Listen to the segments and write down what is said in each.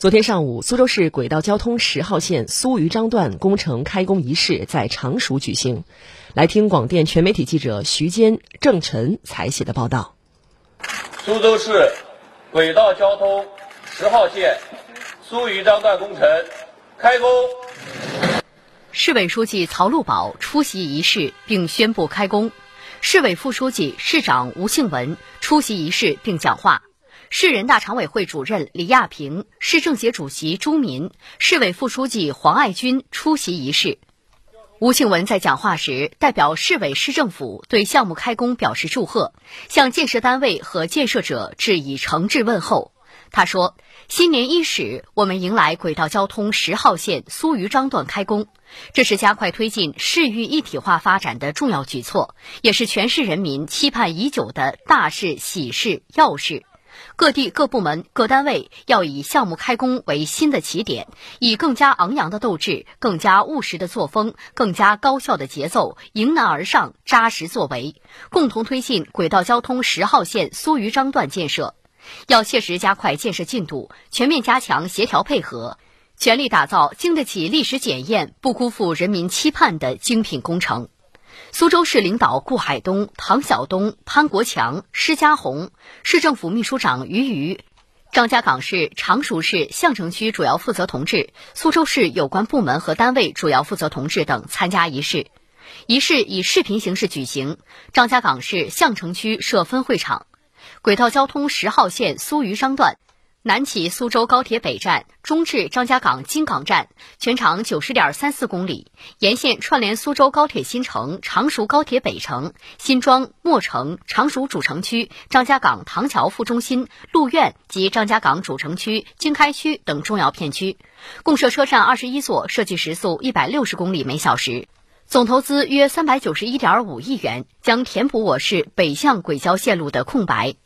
昨天上午，苏州市轨道交通十号线苏渝张段工程开工仪式在常熟举行。来听广电全媒体记者徐坚、郑晨采写的报道。苏州市轨道交通十号线苏渝张段工程开工。市委书记曹路宝出席仪式并宣布开工，市委副书记、市长吴庆文出席仪式并讲话。市人大常委会主任李亚平、市政协主席朱民、市委副书记黄爱军出席仪式。吴庆文在讲话时，代表市委市政府对项目开工表示祝贺，向建设单位和建设者致以诚挚问候。他说：“新年伊始，我们迎来轨道交通十号线苏渝张段开工，这是加快推进市域一体化发展的重要举措，也是全市人民期盼已久的大事、喜事、要事。”各地各部门各单位要以项目开工为新的起点，以更加昂扬的斗志、更加务实的作风、更加高效的节奏，迎难而上，扎实作为，共同推进轨道交通十号线苏渝张段建设。要切实加快建设进度，全面加强协调配合，全力打造经得起历史检验、不辜负人民期盼的精品工程。苏州市领导顾海东、唐晓东、潘国强、施家红，市政府秘书长于瑜，张家港市、常熟市、相城区主要负责同志、苏州市有关部门和单位主要负责同志等参加仪式。仪式以视频形式举行，张家港市相城区设分会场。轨道交通十号线苏虞商段。南起苏州高铁北站，中至张家港金港站，全长九十点三四公里，沿线串联苏州高铁新城、常熟高铁北城、新庄、墨城、常熟主城区、张家港唐桥副中心、路苑及张家港主城区、经开区等重要片区，共设车站二十一座，设计时速一百六十公里每小时，总投资约三百九十一点五亿元，将填补我市北向轨交线路的空白。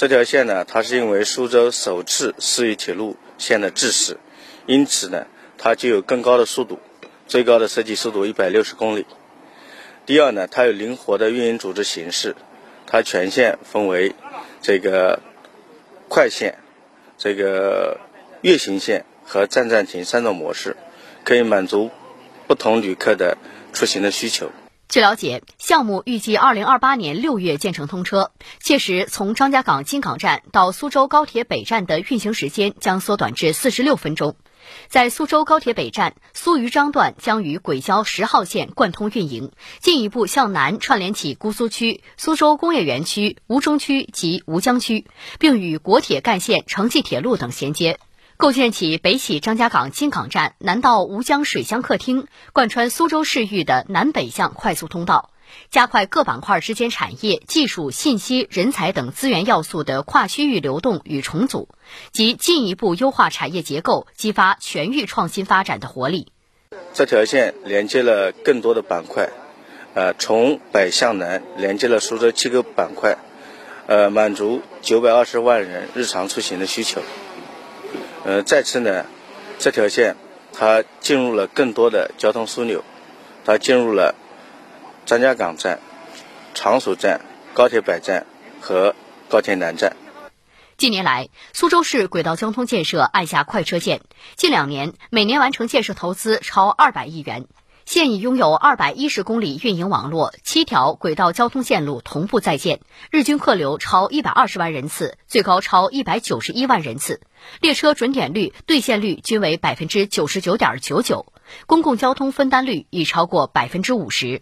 这条线呢，它是因为苏州首次市域铁路线的制式，因此呢，它具有更高的速度，最高的设计速度一百六十公里。第二呢，它有灵活的运营组织形式，它全线分为这个快线、这个月行线和站站停三种模式，可以满足不同旅客的出行的需求。据了解，项目预计二零二八年六月建成通车，届时从张家港金港站到苏州高铁北站的运行时间将缩短至四十六分钟。在苏州高铁北站，苏渝张段将与轨交十号线贯通运营，进一步向南串联起姑苏区、苏州工业园区、吴中区及吴江区，并与国铁干线、城际铁路等衔接。构建起北起张家港金港站，南到吴江水乡客厅，贯穿苏州市域的南北向快速通道，加快各板块之间产业、技术、信息、人才等资源要素的跨区域流动与重组，及进一步优化产业结构，激发全域创新发展的活力。这条线连接了更多的板块，呃，从北向南连接了苏州七个板块，呃，满足九百二十万人日常出行的需求。呃，再次呢，这条线它进入了更多的交通枢纽，它进入了张家港站、常熟站、高铁北站和高铁南站。近年来，苏州市轨道交通建设按下快车键，近两年每年完成建设投资超二百亿元。现已拥有二百一十公里运营网络，七条轨道交通线路同步在建，日均客流超一百二十万人次，最高超一百九十一万人次，列车准点率、兑现率均为百分之九十九点九九，公共交通分担率已超过百分之五十。